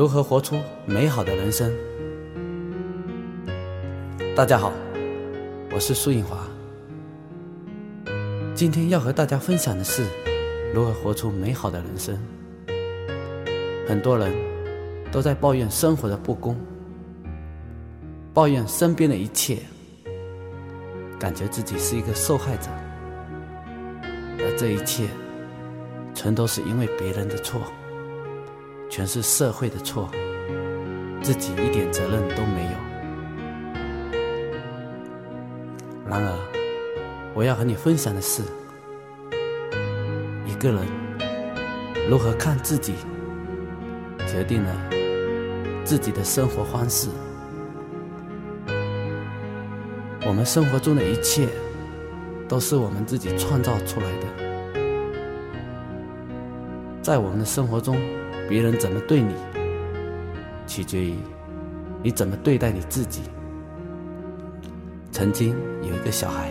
如何活出美好的人生？大家好，我是苏颖华。今天要和大家分享的是如何活出美好的人生。很多人都在抱怨生活的不公，抱怨身边的一切，感觉自己是一个受害者，而这一切全都是因为别人的错。全是社会的错，自己一点责任都没有。然而，我要和你分享的是，一个人如何看自己，决定了自己的生活方式。我们生活中的一切，都是我们自己创造出来的，在我们的生活中。别人怎么对你，取决于你怎么对待你自己。曾经有一个小孩，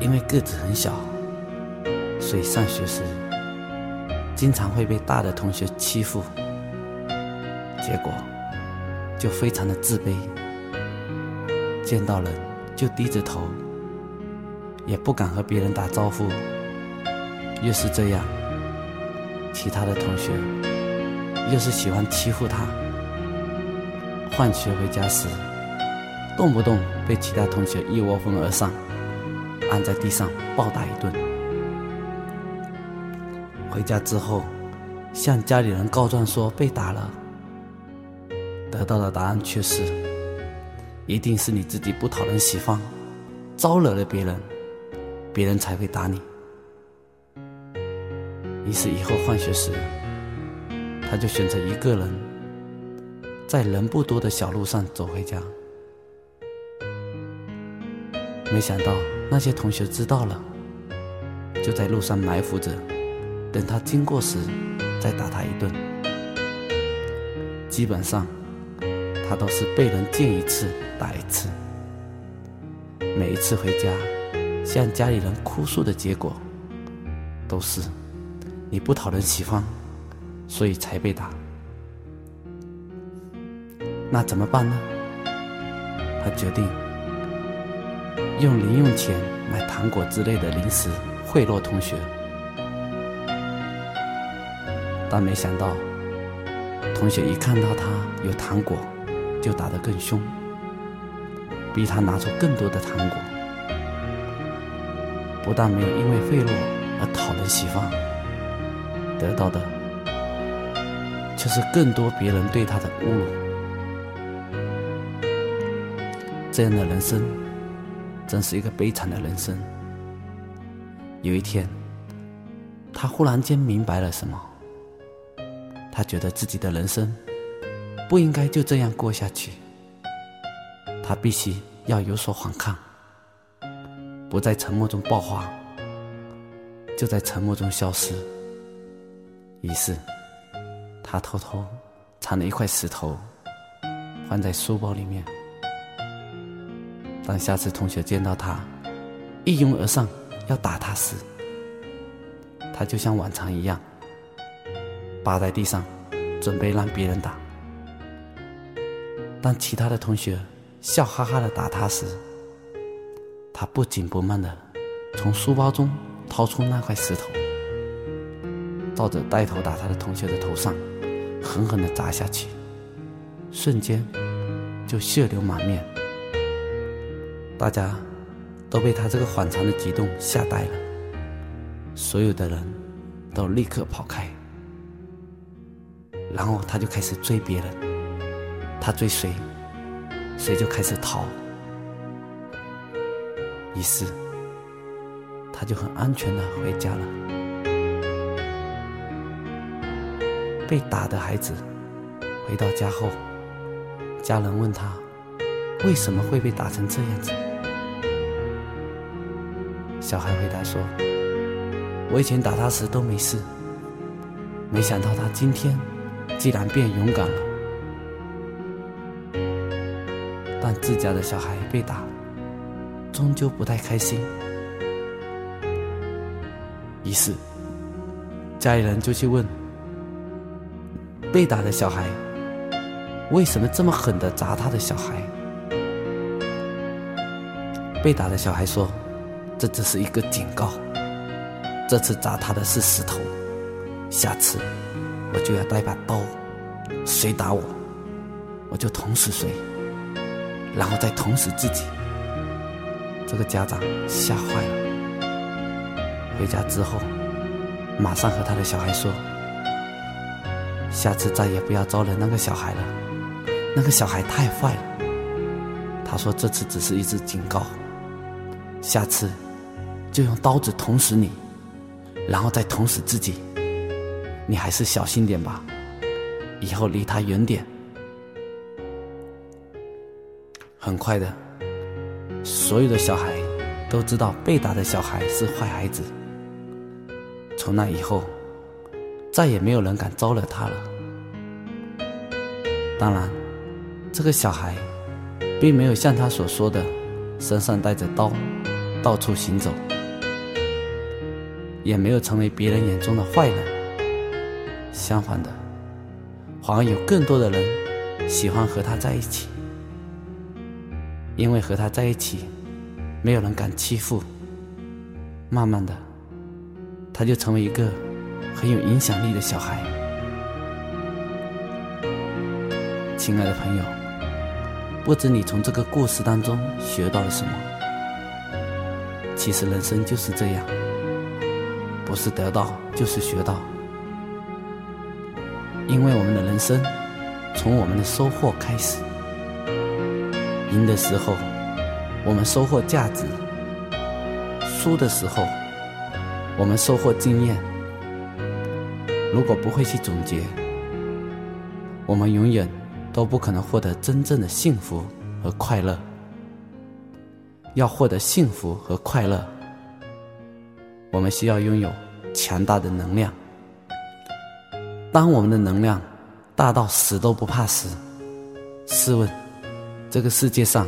因为个子很小，所以上学时经常会被大的同学欺负，结果就非常的自卑，见到人就低着头，也不敢和别人打招呼。越是这样。其他的同学又是喜欢欺负他，放学回家时，动不动被其他同学一窝蜂而上，按在地上暴打一顿。回家之后，向家里人告状说被打了，得到的答案却是：一定是你自己不讨人喜欢，招惹了别人，别人才会打你。于是以后放学时，他就选择一个人，在人不多的小路上走回家。没想到那些同学知道了，就在路上埋伏着，等他经过时再打他一顿。基本上，他都是被人见一次打一次。每一次回家向家里人哭诉的结果，都是。你不讨人喜欢，所以才被打。那怎么办呢？他决定用零用钱买糖果之类的零食贿赂同学，但没想到同学一看到他有糖果，就打得更凶，逼他拿出更多的糖果。不但没有因为贿赂而讨人喜欢。得到的，却是更多别人对他的侮辱。这样的人生，真是一个悲惨的人生。有一天，他忽然间明白了什么，他觉得自己的人生不应该就这样过下去，他必须要有所反抗，不在沉默中爆发，就在沉默中消失。于是，他偷偷藏了一块石头，放在书包里面。当下次同学见到他一拥而上要打他时，他就像往常一样趴在地上，准备让别人打。当其他的同学笑哈哈的打他时，他不紧不慢的从书包中掏出那块石头。抱着带头打他的同学的头上，狠狠地砸下去，瞬间就血流满面。大家都被他这个反常的举动吓呆了，所有的人都立刻跑开。然后他就开始追别人，他追谁，谁就开始逃。于是他就很安全的回家了。被打的孩子回到家后，家人问他为什么会被打成这样子。小孩回答说：“我以前打他时都没事，没想到他今天竟然变勇敢了。但自家的小孩被打，终究不太开心。于是家里人就去问。”被打的小孩。为什么这么狠的砸他的小孩？被打的小孩说：“这只是一个警告，这次砸他的是石头，下次我就要带把刀，谁打我，我就捅死谁，然后再捅死自己。”这个家长吓坏了，回家之后马上和他的小孩说：“下次再也不要招惹那个小孩了，那个小孩太坏了。”他说：“这次只是一次警告。”下次就用刀子捅死你，然后再捅死自己。你还是小心点吧，以后离他远点。很快的，所有的小孩都知道被打的小孩是坏孩子。从那以后，再也没有人敢招惹他了。当然，这个小孩并没有像他所说的，身上带着刀。到处行走，也没有成为别人眼中的坏人。相反的，反而有更多的人喜欢和他在一起，因为和他在一起，没有人敢欺负。慢慢的，他就成为一个很有影响力的小孩。亲爱的朋友，不知你从这个故事当中学到了什么？其实人生就是这样，不是得到就是学到。因为我们的人生从我们的收获开始，赢的时候我们收获价值，输的时候我们收获经验。如果不会去总结，我们永远都不可能获得真正的幸福和快乐。要获得幸福和快乐，我们需要拥有强大的能量。当我们的能量大到死都不怕时，试问，这个世界上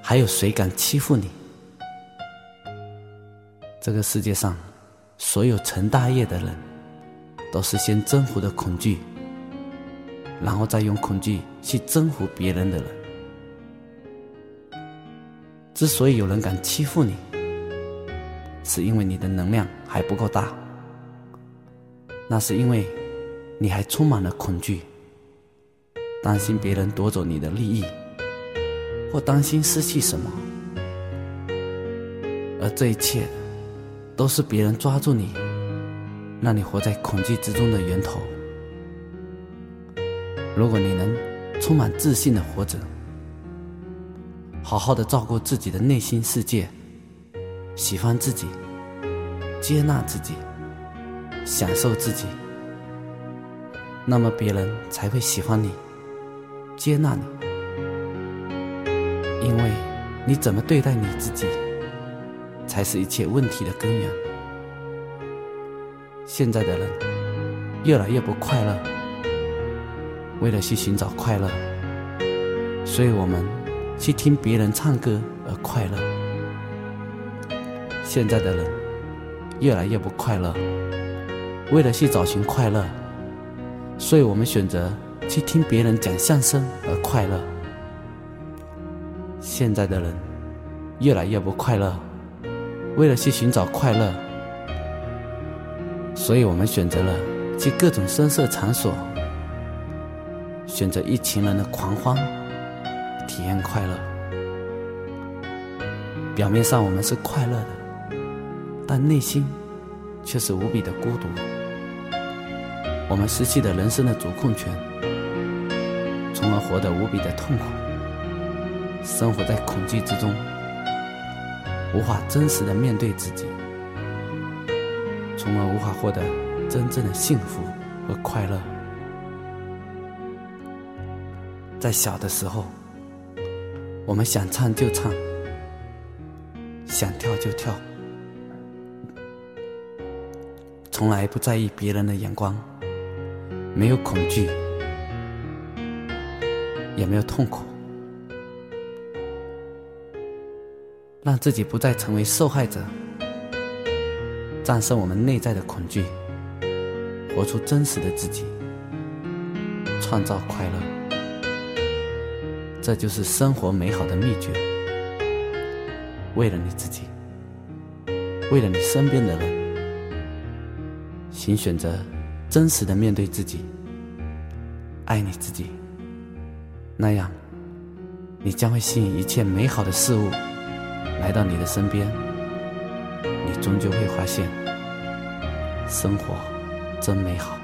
还有谁敢欺负你？这个世界上所有成大业的人，都是先征服的恐惧，然后再用恐惧去征服别人的人。之所以有人敢欺负你，是因为你的能量还不够大。那是因为你还充满了恐惧，担心别人夺走你的利益，或担心失去什么。而这一切，都是别人抓住你，让你活在恐惧之中的源头。如果你能充满自信的活着，好好的照顾自己的内心世界，喜欢自己，接纳自己，享受自己，那么别人才会喜欢你，接纳你。因为你怎么对待你自己，才是一切问题的根源。现在的人越来越不快乐，为了去寻找快乐，所以我们。去听别人唱歌而快乐。现在的人越来越不快乐，为了去找寻快乐，所以我们选择去听别人讲相声而快乐。现在的人越来越不快乐，为了去寻找快乐，所以我们选择了去各种声色场所，选择一群人的狂欢。体验快乐，表面上我们是快乐的，但内心却是无比的孤独。我们失去了人生的主控权，从而活得无比的痛苦，生活在恐惧之中，无法真实的面对自己，从而无法获得真正的幸福和快乐。在小的时候。我们想唱就唱，想跳就跳，从来不在意别人的眼光，没有恐惧，也没有痛苦，让自己不再成为受害者，战胜我们内在的恐惧，活出真实的自己。创造快乐。这就是生活美好的秘诀。为了你自己，为了你身边的人，请选择真实的面对自己，爱你自己。那样，你将会吸引一切美好的事物来到你的身边。终究会发现，生活真美好。